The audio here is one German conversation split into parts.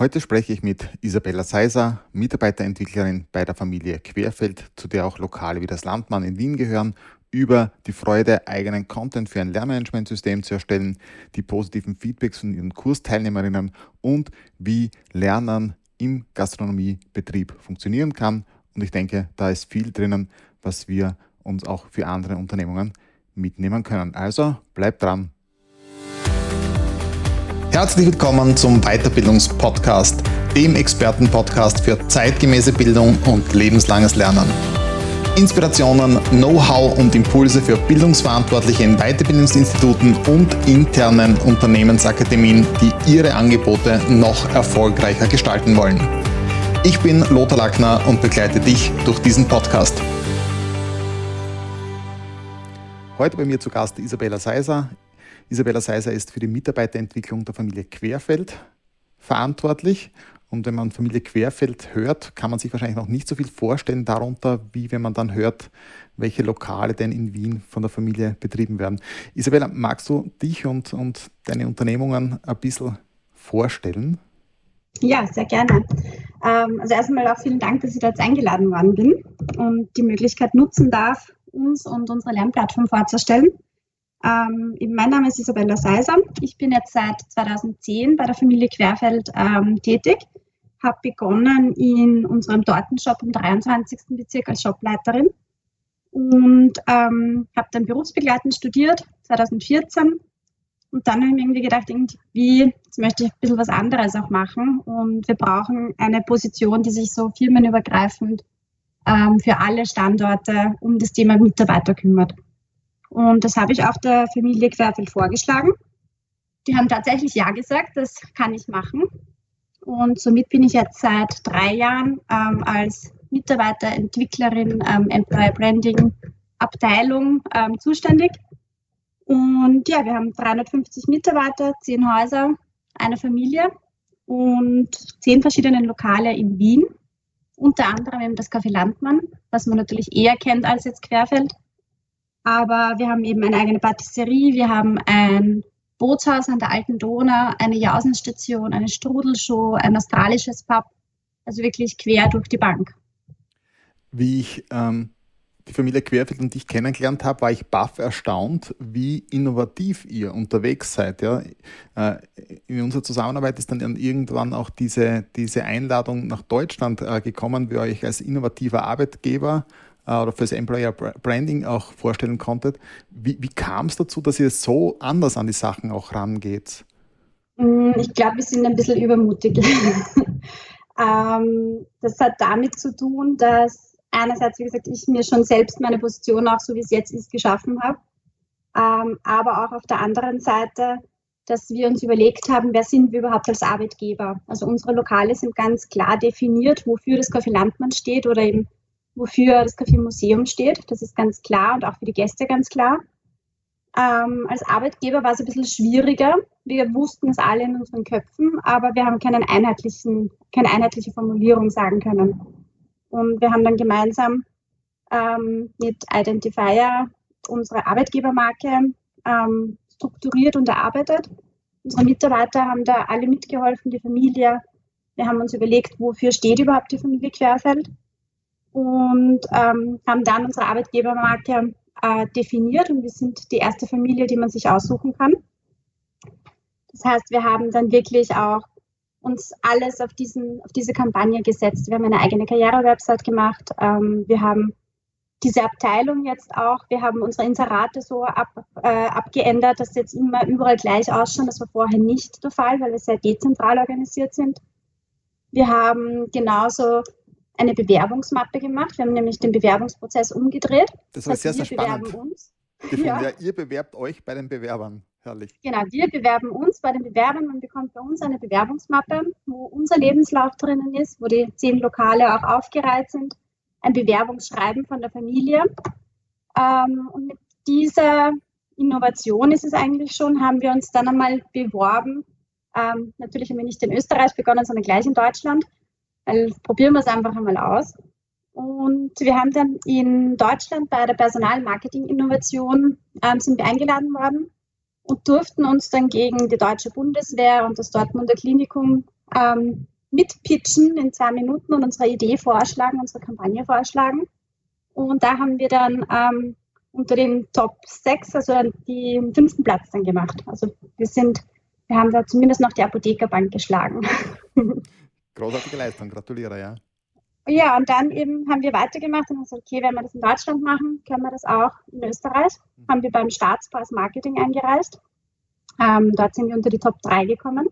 Heute spreche ich mit Isabella Seiser, Mitarbeiterentwicklerin bei der Familie Querfeld, zu der auch Lokale wie das Landmann in Wien gehören, über die Freude, eigenen Content für ein Lernmanagementsystem zu erstellen, die positiven Feedbacks von ihren Kursteilnehmerinnen und wie Lernen im Gastronomiebetrieb funktionieren kann. Und ich denke, da ist viel drinnen, was wir uns auch für andere Unternehmungen mitnehmen können. Also bleibt dran. Herzlich willkommen zum Weiterbildungspodcast, dem Expertenpodcast für zeitgemäße Bildung und lebenslanges Lernen. Inspirationen, Know-how und Impulse für Bildungsverantwortliche in Weiterbildungsinstituten und internen Unternehmensakademien, die ihre Angebote noch erfolgreicher gestalten wollen. Ich bin Lothar Lackner und begleite dich durch diesen Podcast. Heute bei mir zu Gast Isabella Seiser. Isabella Seiser ist für die Mitarbeiterentwicklung der Familie Querfeld verantwortlich. Und wenn man Familie Querfeld hört, kann man sich wahrscheinlich noch nicht so viel vorstellen darunter, wie wenn man dann hört, welche Lokale denn in Wien von der Familie betrieben werden. Isabella, magst du dich und, und deine Unternehmungen ein bisschen vorstellen? Ja, sehr gerne. Ähm, also erstmal auch vielen Dank, dass ich da jetzt eingeladen worden bin und die Möglichkeit nutzen darf, uns und unsere Lernplattform vorzustellen. Ähm, mein Name ist Isabella Seiser. Ich bin jetzt seit 2010 bei der Familie Querfeld ähm, tätig. Habe begonnen in unserem Tortenshop im 23. Bezirk als Shopleiterin und ähm, habe dann berufsbegleitend studiert 2014. Und dann habe ich mir irgendwie gedacht, irgendwie, jetzt möchte ich ein bisschen was anderes auch machen. Und wir brauchen eine Position, die sich so firmenübergreifend ähm, für alle Standorte um das Thema Mitarbeiter kümmert. Und das habe ich auch der Familie Querfeld vorgeschlagen. Die haben tatsächlich Ja gesagt, das kann ich machen. Und somit bin ich jetzt seit drei Jahren ähm, als Mitarbeiterentwicklerin ähm, Employer Branding Abteilung ähm, zuständig. Und ja, wir haben 350 Mitarbeiter, zehn Häuser, eine Familie und zehn verschiedene Lokale in Wien. Unter anderem eben das Café Landmann, was man natürlich eher kennt als jetzt Querfeld. Aber wir haben eben eine eigene Patisserie, wir haben ein Bootshaus an der Alten Donau, eine Jausenstation, eine Strudelshow, ein australisches Pub. Also wirklich quer durch die Bank. Wie ich ähm, die Familie Querfeld und dich kennengelernt habe, war ich baff erstaunt, wie innovativ ihr unterwegs seid. Ja. Äh, in unserer Zusammenarbeit ist dann irgendwann auch diese, diese Einladung nach Deutschland äh, gekommen, wir euch als innovativer Arbeitgeber oder fürs Employer Branding auch vorstellen konntet. Wie, wie kam es dazu, dass ihr so anders an die Sachen auch rangeht? Mm, ich glaube, wir sind ein bisschen übermutig. ähm, das hat damit zu tun, dass einerseits, wie gesagt, ich mir schon selbst meine Position auch so wie es jetzt ist geschaffen habe, ähm, aber auch auf der anderen Seite, dass wir uns überlegt haben, wer sind wir überhaupt als Arbeitgeber. Also unsere Lokale sind ganz klar definiert, wofür das Café Landmann steht oder eben wofür das Café Museum steht. Das ist ganz klar und auch für die Gäste ganz klar. Ähm, als Arbeitgeber war es ein bisschen schwieriger. Wir wussten es alle in unseren Köpfen, aber wir haben keinen einheitlichen, keine einheitliche Formulierung sagen können. Und wir haben dann gemeinsam ähm, mit Identifier unsere Arbeitgebermarke ähm, strukturiert und erarbeitet. Unsere Mitarbeiter haben da alle mitgeholfen, die Familie. Wir haben uns überlegt, wofür steht überhaupt die Familie Querfeld und ähm, haben dann unsere Arbeitgebermarke äh, definiert und wir sind die erste Familie, die man sich aussuchen kann. Das heißt, wir haben dann wirklich auch uns alles auf, diesen, auf diese Kampagne gesetzt. Wir haben eine eigene Karriere-Website gemacht. Ähm, wir haben diese Abteilung jetzt auch, wir haben unsere Inserate so ab, äh, abgeändert, dass sie jetzt immer überall gleich ausschauen. Das war vorher nicht der Fall, weil wir sehr dezentral organisiert sind. Wir haben genauso eine Bewerbungsmappe gemacht. Wir haben nämlich den Bewerbungsprozess umgedreht. Das war sehr, sehr spannend. Bewerben uns. Ja. ja. ihr bewerbt euch bei den Bewerbern. Herrlich. Genau, wir bewerben uns bei den Bewerbern. Man bekommt bei uns eine Bewerbungsmappe, wo unser Lebenslauf drinnen ist, wo die zehn Lokale auch aufgereiht sind. Ein Bewerbungsschreiben von der Familie. Ähm, und mit dieser Innovation ist es eigentlich schon, haben wir uns dann einmal beworben. Ähm, natürlich haben wir nicht in Österreich begonnen, sondern gleich in Deutschland weil probieren wir es einfach einmal aus. Und wir haben dann in Deutschland bei der Personalmarketing-Innovation ähm, sind wir eingeladen worden und durften uns dann gegen die deutsche Bundeswehr und das Dortmunder Klinikum ähm, mitpitchen in zwei Minuten und unsere Idee vorschlagen, unsere Kampagne vorschlagen. Und da haben wir dann ähm, unter den Top 6, also den fünften Platz dann gemacht. Also wir sind, wir haben da zumindest noch die Apothekerbank geschlagen. Großartige Leistung, gratuliere, ja. Ja, und dann eben haben wir weitergemacht und haben gesagt, okay, wenn wir das in Deutschland machen, können wir das auch in Österreich. Mhm. Haben wir beim Staatspass Marketing eingereist. Ähm, dort sind wir unter die Top 3 gekommen.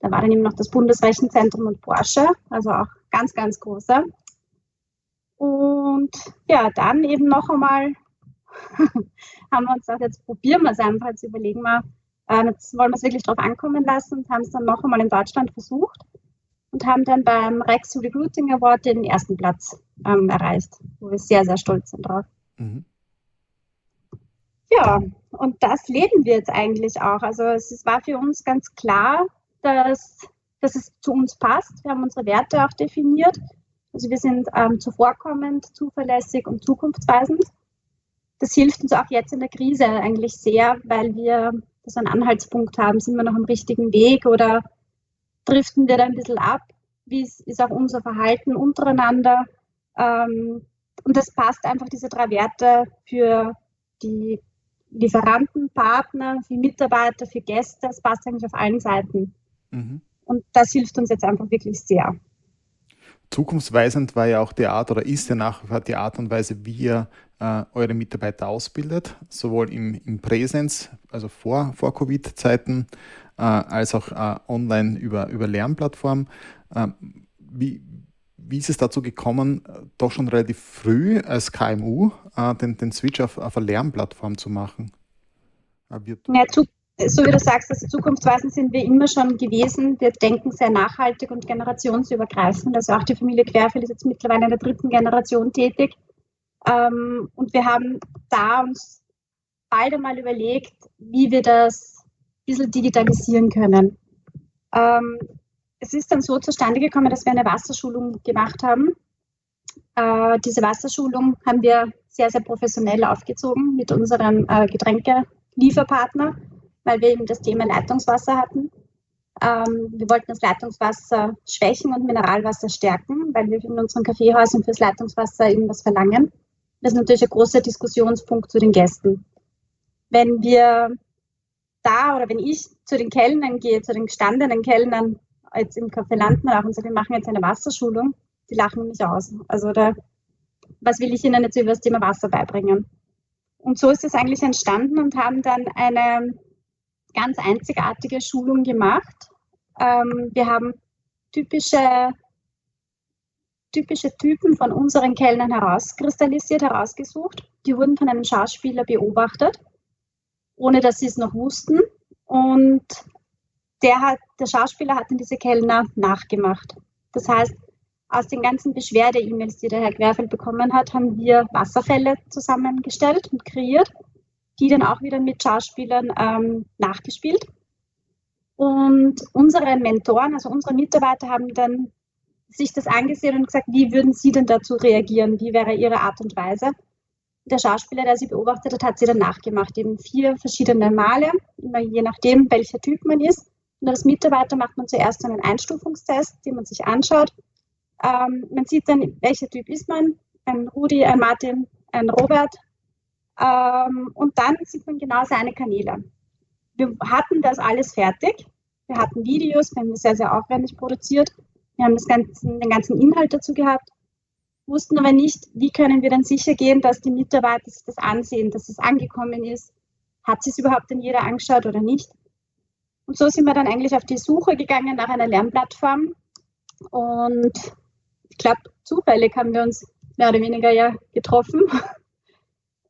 Da war dann eben noch das Bundesrechenzentrum und Porsche, also auch ganz, ganz große. Und ja, dann eben noch einmal haben wir uns gesagt, jetzt probieren wir es einfach, jetzt überlegen wir, äh, jetzt wollen wir es wirklich drauf ankommen lassen und haben es dann noch einmal in Deutschland versucht und haben dann beim Rex Recruiting Award den ersten Platz ähm, erreicht, wo wir sehr, sehr stolz sind drauf. Mhm. Ja, und das leben wir jetzt eigentlich auch. Also es war für uns ganz klar, dass, dass es zu uns passt. Wir haben unsere Werte auch definiert. Also wir sind ähm, zuvorkommend, zuverlässig und zukunftsweisend. Das hilft uns auch jetzt in der Krise eigentlich sehr, weil wir so einen Anhaltspunkt haben. Sind wir noch am richtigen Weg oder driften wir da ein bisschen ab? Wie ist, ist auch unser Verhalten untereinander? Ähm, und das passt einfach, diese drei Werte für die Lieferanten, Partner, für Mitarbeiter, für Gäste. Das passt eigentlich auf allen Seiten. Mhm. Und das hilft uns jetzt einfach wirklich sehr. Zukunftsweisend war ja auch die Art oder ist ja nach wie vor die Art und Weise, wie ihr äh, eure Mitarbeiter ausbildet, sowohl im, im Präsenz, also vor, vor Covid-Zeiten, äh, als auch äh, online über, über Lernplattformen. Ähm, wie, wie ist es dazu gekommen, doch schon relativ früh als KMU äh, den, den Switch auf, auf eine Lernplattform zu machen? Äh, ja, zu, so wie du sagst, also zukunftsweisend sind wir immer schon gewesen. Wir denken sehr nachhaltig und generationsübergreifend. Also auch die Familie Querfeld ist jetzt mittlerweile in der dritten Generation tätig. Ähm, und wir haben da uns bald einmal überlegt, wie wir das bisschen digitalisieren können. Ähm, es ist dann so zustande gekommen, dass wir eine Wasserschulung gemacht haben. Äh, diese Wasserschulung haben wir sehr, sehr professionell aufgezogen mit unserem äh, Getränkelieferpartner, weil wir eben das Thema Leitungswasser hatten. Ähm, wir wollten das Leitungswasser schwächen und Mineralwasser stärken, weil wir in unseren Kaffeehäusern fürs Leitungswasser irgendwas verlangen. Das ist natürlich ein großer Diskussionspunkt zu den Gästen. Wenn wir da oder wenn ich zu den Kellnern gehe, zu den gestandenen Kellnern jetzt im Café Landmark und sage, wir machen jetzt eine Wasserschulung, die lachen mich aus. Also da, was will ich ihnen jetzt über das Thema Wasser beibringen? Und so ist es eigentlich entstanden und haben dann eine ganz einzigartige Schulung gemacht. Ähm, wir haben typische, typische Typen von unseren Kellnern herauskristallisiert, herausgesucht. Die wurden von einem Schauspieler beobachtet ohne dass sie es noch wussten. Und der, hat, der Schauspieler hat dann diese Kellner nachgemacht. Das heißt, aus den ganzen Beschwerde-E-Mails, die der Herr Querfeld bekommen hat, haben wir Wasserfälle zusammengestellt und kreiert, die dann auch wieder mit Schauspielern ähm, nachgespielt. Und unsere Mentoren, also unsere Mitarbeiter, haben dann sich das angesehen und gesagt, wie würden Sie denn dazu reagieren? Wie wäre Ihre Art und Weise? Der Schauspieler, der sie beobachtet hat, hat sie dann nachgemacht, eben vier verschiedene Male, immer je nachdem, welcher Typ man ist. Und als Mitarbeiter macht man zuerst einen Einstufungstest, den man sich anschaut. Ähm, man sieht dann, welcher Typ ist man, ein Rudi, ein Martin, ein Robert. Ähm, und dann sieht man genau seine Kanäle. Wir hatten das alles fertig. Wir hatten Videos, wir haben das sehr, sehr aufwendig produziert. Wir haben ganzen, den ganzen Inhalt dazu gehabt wussten aber nicht, wie können wir dann sicher gehen, dass die Mitarbeiter sich das ansehen, dass es angekommen ist. Hat sich es überhaupt denn jeder angeschaut oder nicht? Und so sind wir dann eigentlich auf die Suche gegangen nach einer Lernplattform. Und ich glaube, zufällig haben wir uns mehr oder weniger ja getroffen.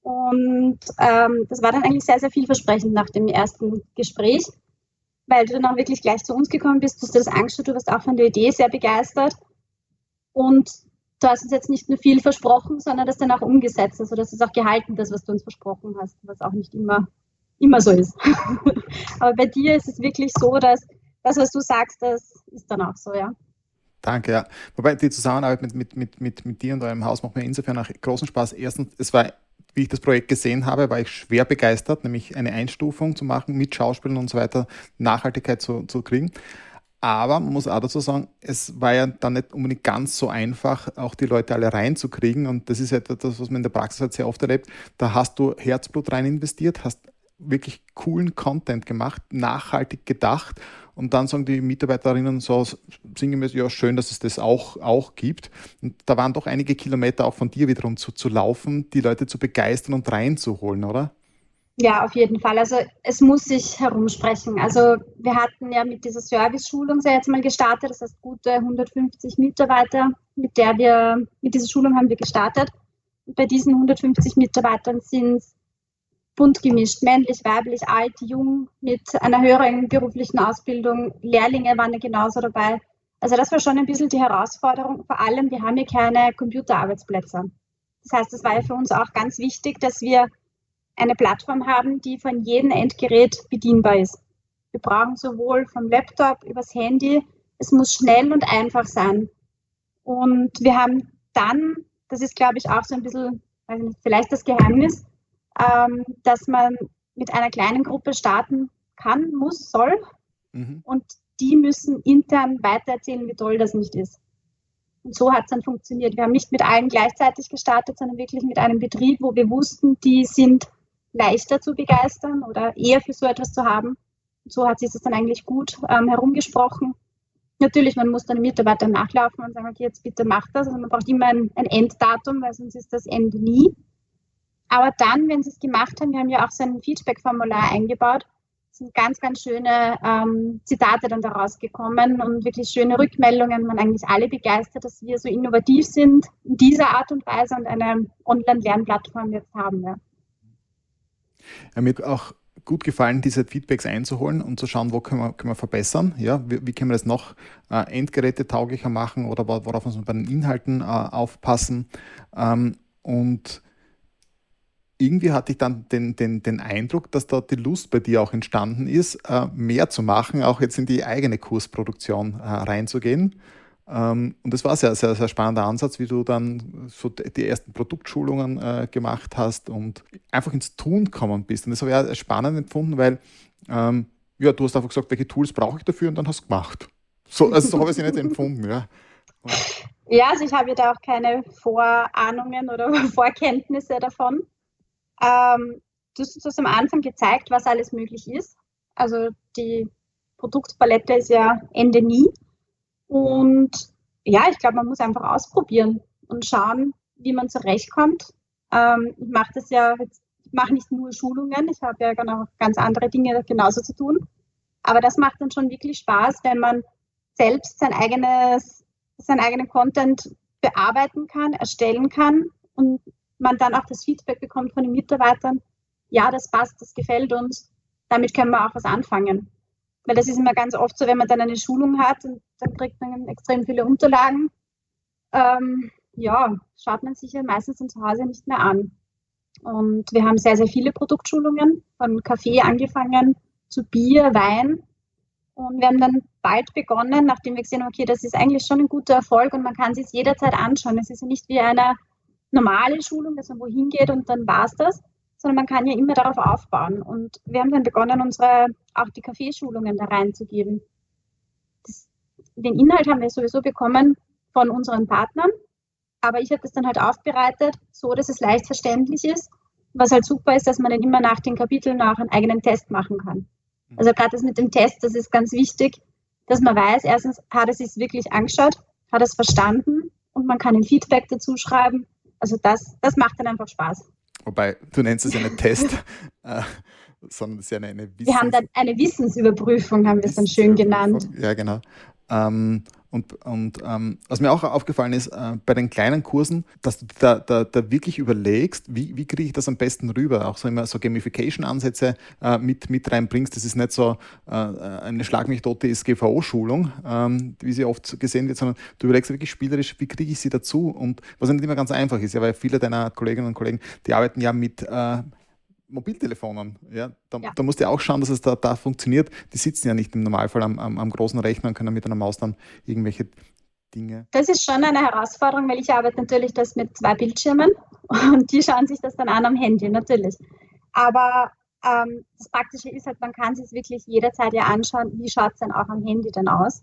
Und ähm, das war dann eigentlich sehr, sehr vielversprechend nach dem ersten Gespräch, weil du dann auch wirklich gleich zu uns gekommen bist, du hast dir das angeschaut, du warst auch von der Idee sehr begeistert. Und du hast uns jetzt nicht nur viel versprochen, sondern das dann auch umgesetzt. Also das ist auch gehalten, das, was du uns versprochen hast, was auch nicht immer, immer so ist. Aber bei dir ist es wirklich so, dass das, was du sagst, das ist dann auch so, ja. Danke, ja. Wobei die Zusammenarbeit mit, mit, mit, mit, mit dir und eurem Haus macht mir insofern auch großen Spaß. Erstens, es war, wie ich das Projekt gesehen habe, war ich schwer begeistert, nämlich eine Einstufung zu machen mit Schauspielern und so weiter, Nachhaltigkeit zu, zu kriegen. Aber man muss auch dazu sagen, es war ja dann nicht unbedingt ganz so einfach, auch die Leute alle reinzukriegen. Und das ist das, was man in der Praxis halt sehr oft erlebt. Da hast du Herzblut rein investiert, hast wirklich coolen Content gemacht, nachhaltig gedacht. Und dann sagen die Mitarbeiterinnen so sinngemäß, ja, schön, dass es das auch, auch gibt. Und da waren doch einige Kilometer auch von dir wiederum zu, zu laufen, die Leute zu begeistern und reinzuholen, oder? Ja, auf jeden Fall. Also es muss sich herumsprechen. Also wir hatten ja mit dieser Service-Schulung sehr jetzt mal gestartet. Das heißt gute 150 Mitarbeiter, mit der wir, mit dieser Schulung haben wir gestartet. Bei diesen 150 Mitarbeitern sind es bunt gemischt, männlich, weiblich, alt, jung, mit einer höheren beruflichen Ausbildung. Lehrlinge waren ja genauso dabei. Also das war schon ein bisschen die Herausforderung. Vor allem, wir haben hier keine Computerarbeitsplätze. Das heißt, es war ja für uns auch ganz wichtig, dass wir eine Plattform haben, die von jedem Endgerät bedienbar ist. Wir brauchen sowohl vom Laptop übers Handy, es muss schnell und einfach sein. Und wir haben dann, das ist glaube ich auch so ein bisschen, weiß nicht, vielleicht das Geheimnis, ähm, dass man mit einer kleinen Gruppe starten kann, muss, soll. Mhm. Und die müssen intern weitererzählen, wie toll das nicht ist. Und so hat es dann funktioniert. Wir haben nicht mit allen gleichzeitig gestartet, sondern wirklich mit einem Betrieb, wo wir wussten, die sind leichter zu begeistern oder eher für so etwas zu haben. So hat sich das dann eigentlich gut ähm, herumgesprochen. Natürlich, man muss dann Mitarbeitern nachlaufen und sagen, okay, jetzt bitte macht das. Also man braucht immer ein, ein Enddatum, weil sonst ist das Ende nie. Aber dann, wenn sie es gemacht haben, wir haben ja auch so ein Feedback-Formular eingebaut, sind ganz, ganz schöne ähm, Zitate dann daraus gekommen und wirklich schöne Rückmeldungen. Man eigentlich alle begeistert, dass wir so innovativ sind in dieser Art und Weise und eine Online-Lernplattform jetzt haben. Ja. Ja, mir hat auch gut gefallen, diese Feedbacks einzuholen und zu schauen, wo können wir, können wir verbessern. Ja, wie, wie können wir das noch äh, endgerätetauglicher machen oder worauf muss man bei den Inhalten äh, aufpassen. Ähm, und irgendwie hatte ich dann den, den, den Eindruck, dass da die Lust bei dir auch entstanden ist, äh, mehr zu machen, auch jetzt in die eigene Kursproduktion äh, reinzugehen. Ähm, und das war sehr, sehr, sehr spannender Ansatz, wie du dann so die ersten Produktschulungen äh, gemacht hast und einfach ins Tun gekommen bist. Und das habe ich auch spannend empfunden, weil ähm, ja, du hast einfach gesagt, welche Tools brauche ich dafür und dann hast du gemacht. So, also so habe ich es nicht empfunden. Ja. ja, also ich habe da auch keine Vorahnungen oder Vorkenntnisse davon. Ähm, du hast uns am Anfang gezeigt, was alles möglich ist. Also die Produktpalette ist ja Ende nie. Und ja, ich glaube, man muss einfach ausprobieren und schauen, wie man zurechtkommt. Ähm, ich mache das ja, ich mache nicht nur Schulungen, ich habe ja noch ganz andere Dinge genauso zu tun. Aber das macht dann schon wirklich Spaß, wenn man selbst sein eigenes, seinen eigenen Content bearbeiten kann, erstellen kann und man dann auch das Feedback bekommt von den Mitarbeitern, ja, das passt, das gefällt uns, damit können wir auch was anfangen. Weil das ist immer ganz oft so, wenn man dann eine Schulung hat und dann kriegt man extrem viele Unterlagen. Ähm, ja, schaut man sich ja meistens dann zu Hause nicht mehr an. Und wir haben sehr, sehr viele Produktschulungen, von Kaffee angefangen zu Bier, Wein. Und wir haben dann bald begonnen, nachdem wir gesehen haben, okay, das ist eigentlich schon ein guter Erfolg und man kann sich jederzeit anschauen. Es ist ja nicht wie eine normale Schulung, dass man wohin geht und dann war es das, sondern man kann ja immer darauf aufbauen. Und wir haben dann begonnen, unsere, auch die Kaffeeschulungen da reinzugeben. Das, den Inhalt haben wir sowieso bekommen von unseren Partnern, aber ich habe das dann halt aufbereitet, so dass es leicht verständlich ist. Was halt super ist, dass man dann immer nach den Kapiteln auch einen eigenen Test machen kann. Mhm. Also gerade das mit dem Test, das ist ganz wichtig, dass man weiß, erstens hat es sich wirklich angeschaut, hat es verstanden und man kann ein Feedback dazu schreiben. Also das, das macht dann einfach Spaß. Wobei, du nennst es ja nicht Test, äh, sondern es ist ja eine, eine Wissens Wir haben dann eine Wissensüberprüfung, haben wir es dann schön genannt. Ja, genau. Ähm, und, und ähm, was mir auch aufgefallen ist, äh, bei den kleinen Kursen, dass du da, da, da wirklich überlegst, wie, wie kriege ich das am besten rüber? Auch so immer so Gamification-Ansätze äh, mit, mit reinbringst. Das ist nicht so äh, eine Schlag mich tote SGVO-Schulung, ähm, wie sie oft gesehen wird, sondern du überlegst wirklich spielerisch, wie kriege ich sie dazu? Und was nicht immer ganz einfach ist, ja, weil viele deiner Kolleginnen und Kollegen, die arbeiten ja mit äh, Mobiltelefonen. Ja? Da, ja. da musst du auch schauen, dass es da, da funktioniert. Die sitzen ja nicht im Normalfall am, am, am großen Rechner und können mit einer Maus dann irgendwelche Dinge. Das ist schon eine Herausforderung, weil ich arbeite natürlich das mit zwei Bildschirmen und die schauen sich das dann an am Handy, natürlich. Aber ähm, das Praktische ist halt, man kann sich wirklich jederzeit ja anschauen, wie schaut es denn auch am Handy dann aus.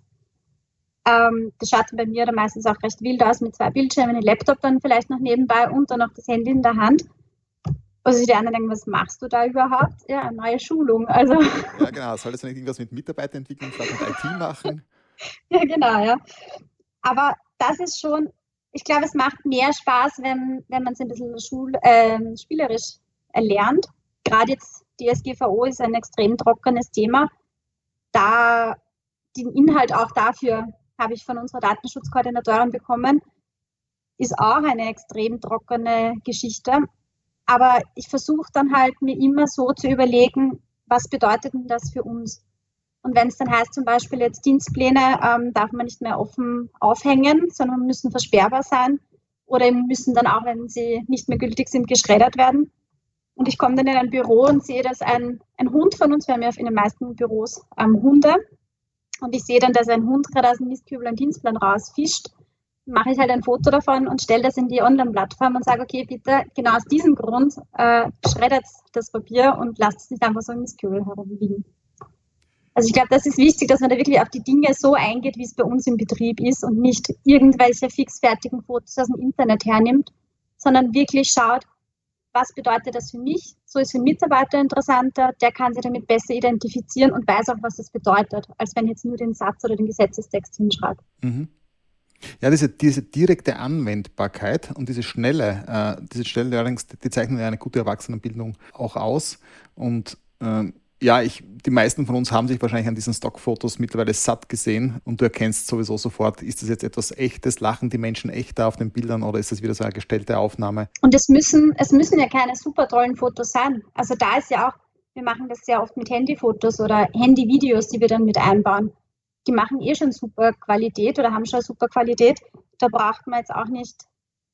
Ähm, das schaut bei mir dann meistens auch recht wild aus mit zwei Bildschirmen, den Laptop dann vielleicht noch nebenbei und dann noch das Handy in der Hand. Also die anderen denken, was machst du da überhaupt? Ja, eine neue Schulung. Also. Ja, genau. Solltest du nicht irgendwas mit Mitarbeiterentwicklung, vielleicht mit IT machen? ja, genau, ja. Aber das ist schon, ich glaube, es macht mehr Spaß, wenn, wenn man es ein bisschen Schul, äh, spielerisch erlernt. Gerade jetzt DSGVO ist ein extrem trockenes Thema. Da den Inhalt auch dafür habe ich von unserer Datenschutzkoordinatorin bekommen, ist auch eine extrem trockene Geschichte. Aber ich versuche dann halt mir immer so zu überlegen, was bedeutet denn das für uns? Und wenn es dann heißt, zum Beispiel jetzt Dienstpläne ähm, darf man nicht mehr offen aufhängen, sondern müssen versperrbar sein oder müssen dann auch, wenn sie nicht mehr gültig sind, geschreddert werden. Und ich komme dann in ein Büro und sehe, dass ein, ein Hund von uns, wir haben ja in den meisten Büros ähm, Hunde, und ich sehe dann, dass ein Hund gerade aus dem Mistkübel einen Dienstplan rausfischt, mache ich halt ein Foto davon und stelle das in die Online-Plattform und sage, okay, bitte, genau aus diesem Grund äh, schreddert das Papier und lasst es nicht einfach so im Mistkübel herumliegen. Also ich glaube, das ist wichtig, dass man da wirklich auf die Dinge so eingeht, wie es bei uns im Betrieb ist und nicht irgendwelche fixfertigen Fotos aus dem Internet hernimmt, sondern wirklich schaut, was bedeutet das für mich? So ist für den Mitarbeiter interessanter, der kann sich damit besser identifizieren und weiß auch, was das bedeutet, als wenn jetzt nur den Satz oder den Gesetzestext hinschreibt. Mhm. Ja, diese, diese direkte Anwendbarkeit und diese schnelle, äh, diese schnelle Learnings, die zeichnen ja eine gute Erwachsenenbildung auch aus. Und ähm, ja, ich, die meisten von uns haben sich wahrscheinlich an diesen Stockfotos mittlerweile satt gesehen und du erkennst sowieso sofort, ist das jetzt etwas Echtes, lachen die Menschen echter auf den Bildern oder ist das wieder so eine gestellte Aufnahme? Und es müssen, es müssen ja keine super tollen Fotos sein. Also da ist ja auch, wir machen das sehr oft mit Handyfotos oder Handyvideos, die wir dann mit einbauen. Die machen eh schon super Qualität oder haben schon super Qualität. Da braucht man jetzt auch nicht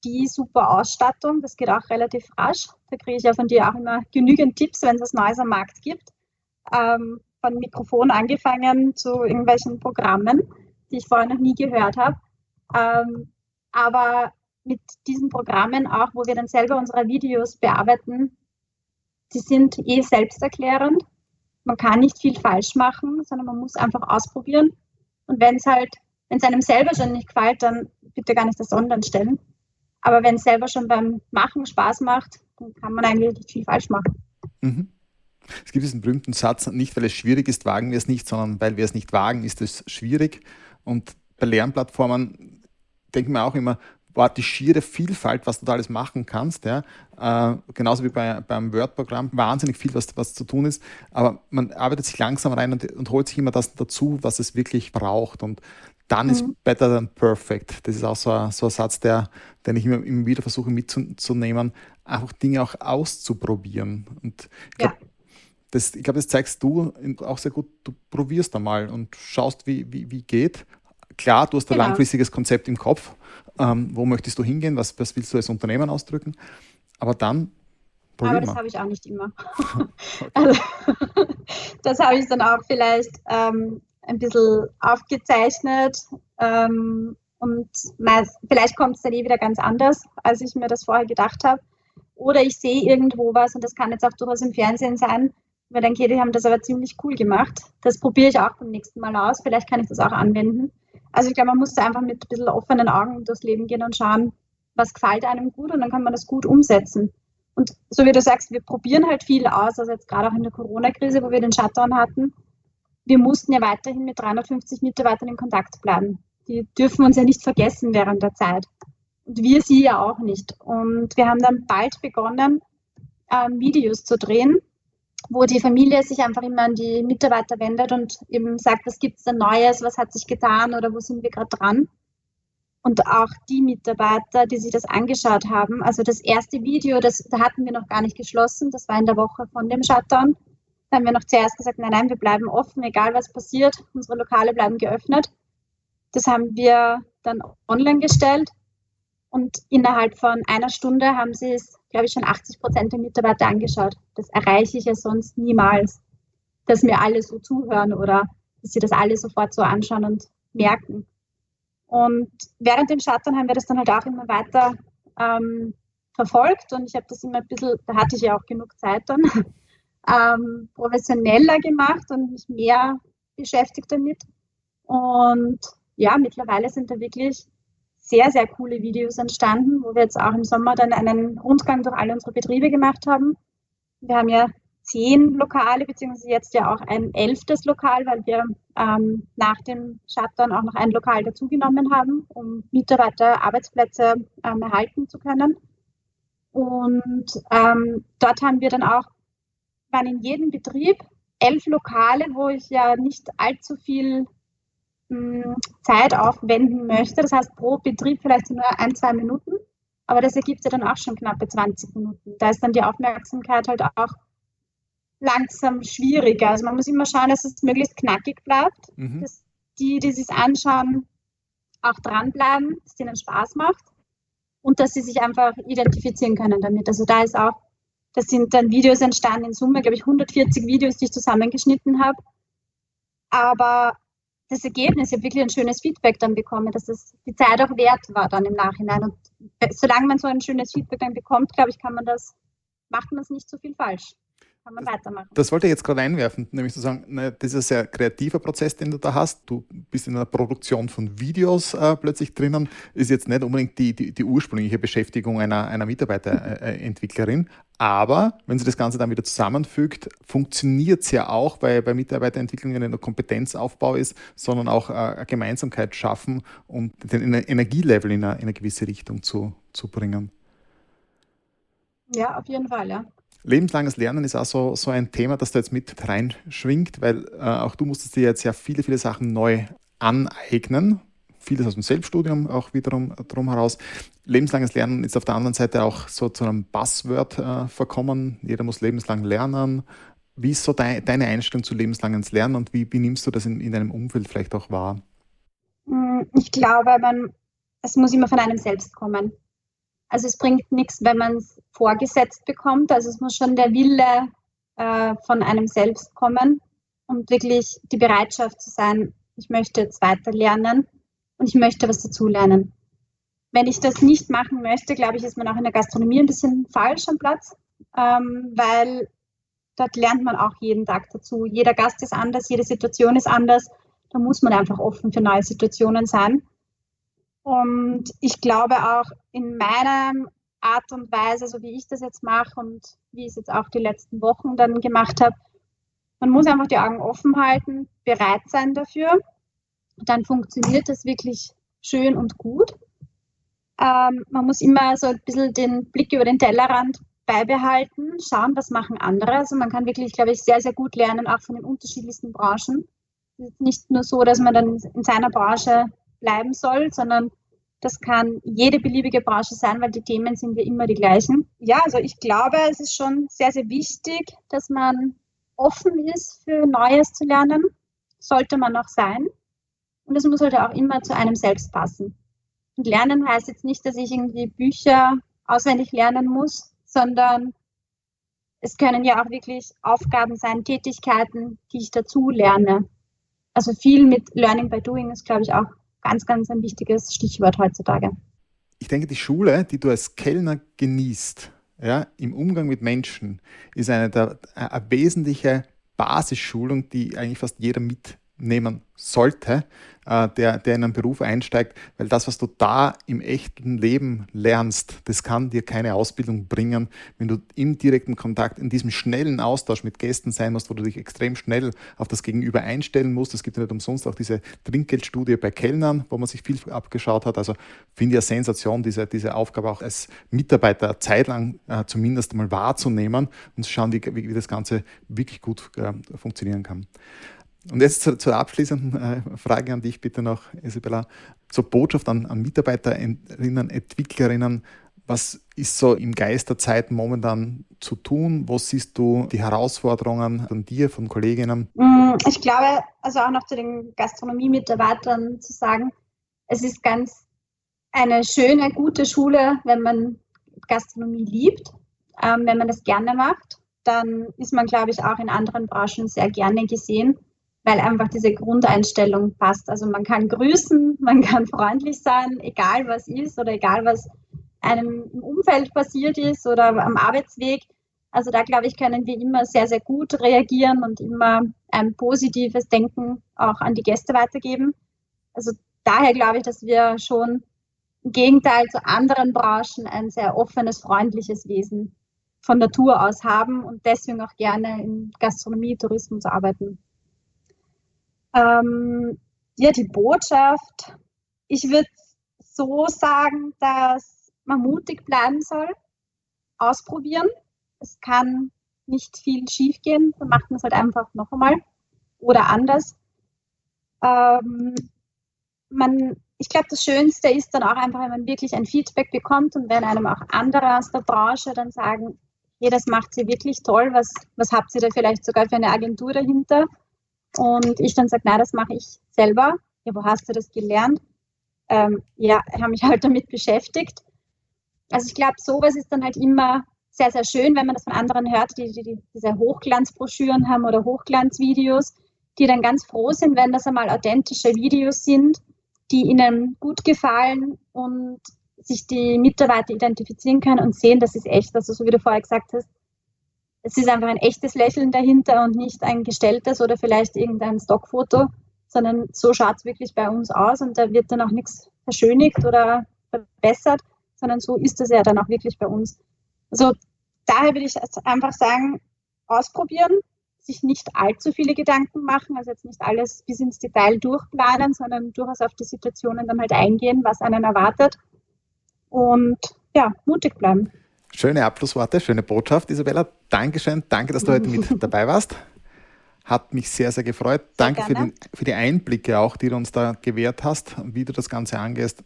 die super Ausstattung. Das geht auch relativ rasch. Da kriege ich ja von dir auch immer genügend Tipps, wenn es was Neues am Markt gibt ähm, von Mikrofon angefangen zu irgendwelchen Programmen, die ich vorher noch nie gehört habe. Ähm, aber mit diesen Programmen auch, wo wir dann selber unsere Videos bearbeiten, die sind eh selbsterklärend. Man kann nicht viel falsch machen, sondern man muss einfach ausprobieren. Und wenn es halt, wenn es einem selber schon nicht gefällt, dann bitte gar nicht das online stellen. Aber wenn es selber schon beim Machen Spaß macht, dann kann man eigentlich nicht viel falsch machen. Mhm. Es gibt diesen berühmten Satz, nicht weil es schwierig ist, wagen wir es nicht, sondern weil wir es nicht wagen, ist es schwierig. Und bei Lernplattformen denken wir auch immer, war die schiere Vielfalt, was du da alles machen kannst. Ja? Äh, genauso wie bei, beim Word-Programm, wahnsinnig viel, was, was zu tun ist. Aber man arbeitet sich langsam rein und, und holt sich immer das dazu, was es wirklich braucht. Und dann mhm. ist better than perfect. Das ist auch so ein, so ein Satz, der, den ich immer, immer wieder versuche mitzunehmen, einfach Dinge auch auszuprobieren. Und ich glaube, ja das, ich glaube, das zeigst du auch sehr gut. Du probierst einmal und schaust, wie, wie, wie geht. Klar, du hast ein genau. langfristiges Konzept im Kopf. Ähm, wo möchtest du hingehen? Was, was willst du als Unternehmen ausdrücken? Aber dann aber das habe ich auch nicht immer. also, das habe ich dann auch vielleicht ähm, ein bisschen aufgezeichnet ähm, und meist, vielleicht kommt es dann eh wieder ganz anders, als ich mir das vorher gedacht habe. Oder ich sehe irgendwo was und das kann jetzt auch durchaus im Fernsehen sein, weil dann okay, die haben das aber ziemlich cool gemacht. Das probiere ich auch beim nächsten Mal aus. Vielleicht kann ich das auch anwenden. Also ich glaube, man muss einfach mit ein bisschen offenen Augen durchs Leben gehen und schauen, was gefällt einem gut und dann kann man das gut umsetzen. Und so wie du sagst, wir probieren halt viel aus, also jetzt gerade auch in der Corona-Krise, wo wir den Shutdown hatten. Wir mussten ja weiterhin mit 350 Mitarbeitern in Kontakt bleiben. Die dürfen uns ja nicht vergessen während der Zeit. Und wir sie ja auch nicht. Und wir haben dann bald begonnen, ähm, Videos zu drehen, wo die Familie sich einfach immer an die Mitarbeiter wendet und eben sagt, was gibt es denn Neues, was hat sich getan oder wo sind wir gerade dran. Und auch die Mitarbeiter, die sich das angeschaut haben, also das erste Video, das, da hatten wir noch gar nicht geschlossen, das war in der Woche von dem Shutdown. Da haben wir noch zuerst gesagt, nein, nein, wir bleiben offen, egal was passiert, unsere Lokale bleiben geöffnet. Das haben wir dann online gestellt und innerhalb von einer Stunde haben sie es glaube ich, schon 80 Prozent der Mitarbeiter angeschaut. Das erreiche ich ja sonst niemals, dass mir alle so zuhören oder dass sie das alle sofort so anschauen und merken. Und während dem Shutdown haben wir das dann halt auch immer weiter ähm, verfolgt und ich habe das immer ein bisschen, da hatte ich ja auch genug Zeit dann, ähm, professioneller gemacht und mich mehr beschäftigt damit. Und ja, mittlerweile sind da wirklich sehr, sehr coole Videos entstanden, wo wir jetzt auch im Sommer dann einen Rundgang durch alle unsere Betriebe gemacht haben. Wir haben ja zehn Lokale, beziehungsweise jetzt ja auch ein elftes Lokal, weil wir ähm, nach dem Shutdown auch noch ein Lokal dazugenommen haben, um Mitarbeiter Arbeitsplätze ähm, erhalten zu können. Und ähm, dort haben wir dann auch, waren in jedem Betrieb elf Lokale, wo ich ja nicht allzu viel Zeit aufwenden möchte. Das heißt, pro Betrieb vielleicht nur ein, zwei Minuten. Aber das ergibt ja dann auch schon knappe 20 Minuten. Da ist dann die Aufmerksamkeit halt auch langsam schwieriger. Also man muss immer schauen, dass es möglichst knackig bleibt, mhm. dass die, die sich anschauen, auch dranbleiben, dass es ihnen Spaß macht und dass sie sich einfach identifizieren können damit. Also da ist auch, das sind dann Videos entstanden, in Summe, glaube ich, 140 Videos, die ich zusammengeschnitten habe. Aber das Ergebnis, ich habe wirklich ein schönes Feedback dann bekommen, dass es die Zeit auch wert war dann im Nachhinein. Und solange man so ein schönes Feedback dann bekommt, glaube ich, kann man das, macht man es nicht so viel falsch kann man das, weitermachen. Das wollte ich jetzt gerade einwerfen, nämlich zu sagen, ne, das ist ein sehr kreativer Prozess, den du da hast. Du bist in einer Produktion von Videos äh, plötzlich drinnen, ist jetzt nicht unbedingt die, die, die ursprüngliche Beschäftigung einer, einer Mitarbeiterentwicklerin. Aber wenn sie das Ganze dann wieder zusammenfügt, funktioniert es ja auch, weil bei Mitarbeiterentwicklung nicht nur Kompetenzaufbau ist, sondern auch äh, eine Gemeinsamkeit schaffen und den Energielevel in eine, in eine gewisse Richtung zu, zu bringen. Ja, auf jeden Fall, ja lebenslanges Lernen ist auch so, so ein Thema, das da jetzt mit reinschwingt, weil äh, auch du musstest dir jetzt ja viele, viele Sachen neu aneignen. Vieles aus dem Selbststudium auch wiederum drum heraus. Lebenslanges Lernen ist auf der anderen Seite auch so zu einem Buzzword äh, verkommen. Jeder muss lebenslang lernen. Wie ist so dein, deine Einstellung zu lebenslanges Lernen und wie, wie nimmst du das in, in deinem Umfeld vielleicht auch wahr? Hm, ich glaube, man, es muss immer von einem selbst kommen. Also es bringt nichts, wenn man es vorgesetzt bekommt. Also es muss schon der Wille äh, von einem selbst kommen und wirklich die Bereitschaft zu sein, ich möchte jetzt weiter lernen und ich möchte was dazulernen. Wenn ich das nicht machen möchte, glaube ich, ist man auch in der Gastronomie ein bisschen falsch am Platz, ähm, weil dort lernt man auch jeden Tag dazu. Jeder Gast ist anders, jede Situation ist anders. Da muss man einfach offen für neue Situationen sein. Und ich glaube auch in meiner Art und Weise, so wie ich das jetzt mache und wie ich es jetzt auch die letzten Wochen dann gemacht habe, man muss einfach die Augen offen halten, bereit sein dafür. Dann funktioniert das wirklich schön und gut. Ähm, man muss immer so ein bisschen den Blick über den Tellerrand beibehalten, schauen, was machen andere. Also man kann wirklich, glaube ich, sehr, sehr gut lernen, auch von den unterschiedlichsten Branchen. Es ist nicht nur so, dass man dann in seiner Branche bleiben soll, sondern das kann jede beliebige Branche sein, weil die Themen sind ja immer die gleichen. Ja, also ich glaube, es ist schon sehr, sehr wichtig, dass man offen ist für Neues zu lernen. Sollte man auch sein. Und es muss halt auch immer zu einem selbst passen. Und lernen heißt jetzt nicht, dass ich irgendwie Bücher auswendig lernen muss, sondern es können ja auch wirklich Aufgaben sein, Tätigkeiten, die ich dazu lerne. Also viel mit Learning by Doing ist, glaube ich, auch ganz, ganz ein wichtiges Stichwort heutzutage. Ich denke, die Schule, die du als Kellner genießt, ja, im Umgang mit Menschen, ist eine, der, eine wesentliche Basisschulung, die eigentlich fast jeder mitnehmen sollte, äh, der, der in einen Beruf einsteigt, weil das, was du da im echten Leben lernst, das kann dir keine Ausbildung bringen, wenn du im direkten Kontakt, in diesem schnellen Austausch mit Gästen sein musst, wo du dich extrem schnell auf das Gegenüber einstellen musst. Es gibt ja nicht umsonst auch diese Trinkgeldstudie bei Kellnern, wo man sich viel abgeschaut hat. Also finde ich eine Sensation, diese, diese Aufgabe auch als Mitarbeiter zeitlang äh, zumindest mal wahrzunehmen und zu schauen, wie, wie, wie das Ganze wirklich gut äh, funktionieren kann. Und jetzt zur, zur abschließenden äh, Frage an dich bitte noch, Isabella. Zur Botschaft an, an Mitarbeiterinnen, Entwicklerinnen. Was ist so im Geist der Zeit momentan zu tun? Wo siehst du die Herausforderungen von dir, von Kolleginnen? Mm, ich glaube, also auch noch zu den Gastronomie-Mitarbeitern zu sagen, es ist ganz eine schöne, gute Schule, wenn man Gastronomie liebt, ähm, wenn man das gerne macht. Dann ist man, glaube ich, auch in anderen Branchen sehr gerne gesehen weil einfach diese Grundeinstellung passt. Also man kann grüßen, man kann freundlich sein, egal was ist oder egal was einem im Umfeld passiert ist oder am Arbeitsweg. Also da glaube ich, können wir immer sehr, sehr gut reagieren und immer ein positives Denken auch an die Gäste weitergeben. Also daher glaube ich, dass wir schon im Gegenteil zu anderen Branchen ein sehr offenes, freundliches Wesen von Natur aus haben und deswegen auch gerne in Gastronomie, Tourismus arbeiten. Ähm, ja, die Botschaft. Ich würde so sagen, dass man mutig bleiben soll, ausprobieren. Es kann nicht viel schiefgehen, dann macht man es halt einfach noch einmal oder anders. Ähm, man, ich glaube, das Schönste ist dann auch einfach, wenn man wirklich ein Feedback bekommt und wenn einem auch andere aus der Branche dann sagen, hey, das macht sie wirklich toll, was, was habt ihr da vielleicht sogar für eine Agentur dahinter? Und ich dann sage, nein, das mache ich selber. Ja, wo hast du das gelernt? Ähm, ja, habe mich halt damit beschäftigt. Also ich glaube, sowas ist dann halt immer sehr, sehr schön, wenn man das von anderen hört, die, die, die diese Hochglanzbroschüren haben oder Hochglanzvideos, die dann ganz froh sind, wenn das einmal authentische Videos sind, die ihnen gut gefallen und sich die Mitarbeiter identifizieren können und sehen, das ist echt. Also so wie du vorher gesagt hast, es ist einfach ein echtes Lächeln dahinter und nicht ein gestelltes oder vielleicht irgendein Stockfoto, sondern so schaut es wirklich bei uns aus und da wird dann auch nichts verschönigt oder verbessert, sondern so ist es ja dann auch wirklich bei uns. Also daher würde ich einfach sagen, ausprobieren, sich nicht allzu viele Gedanken machen, also jetzt nicht alles bis ins Detail durchplanen, sondern durchaus auf die Situationen dann halt eingehen, was einen erwartet und ja, mutig bleiben. Schöne Abschlussworte, schöne Botschaft, Isabella. Dankeschön, danke, dass du heute mit dabei warst. Hat mich sehr, sehr gefreut. Sehr danke für, den, für, die Einblicke auch, die du uns da gewährt hast, wie du das Ganze angehst.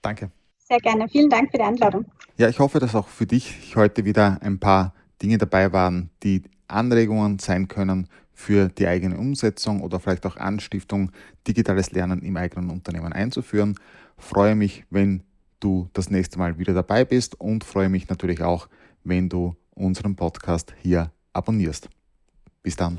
Danke. Sehr gerne. Vielen Dank für die Einladung. Ja, ich hoffe, dass auch für dich heute wieder ein paar Dinge dabei waren, die Anregungen sein können für die eigene Umsetzung oder vielleicht auch Anstiftung, digitales Lernen im eigenen Unternehmen einzuführen. Freue mich, wenn du das nächste Mal wieder dabei bist und freue mich natürlich auch, wenn du unseren Podcast hier abonnierst. Bis dann.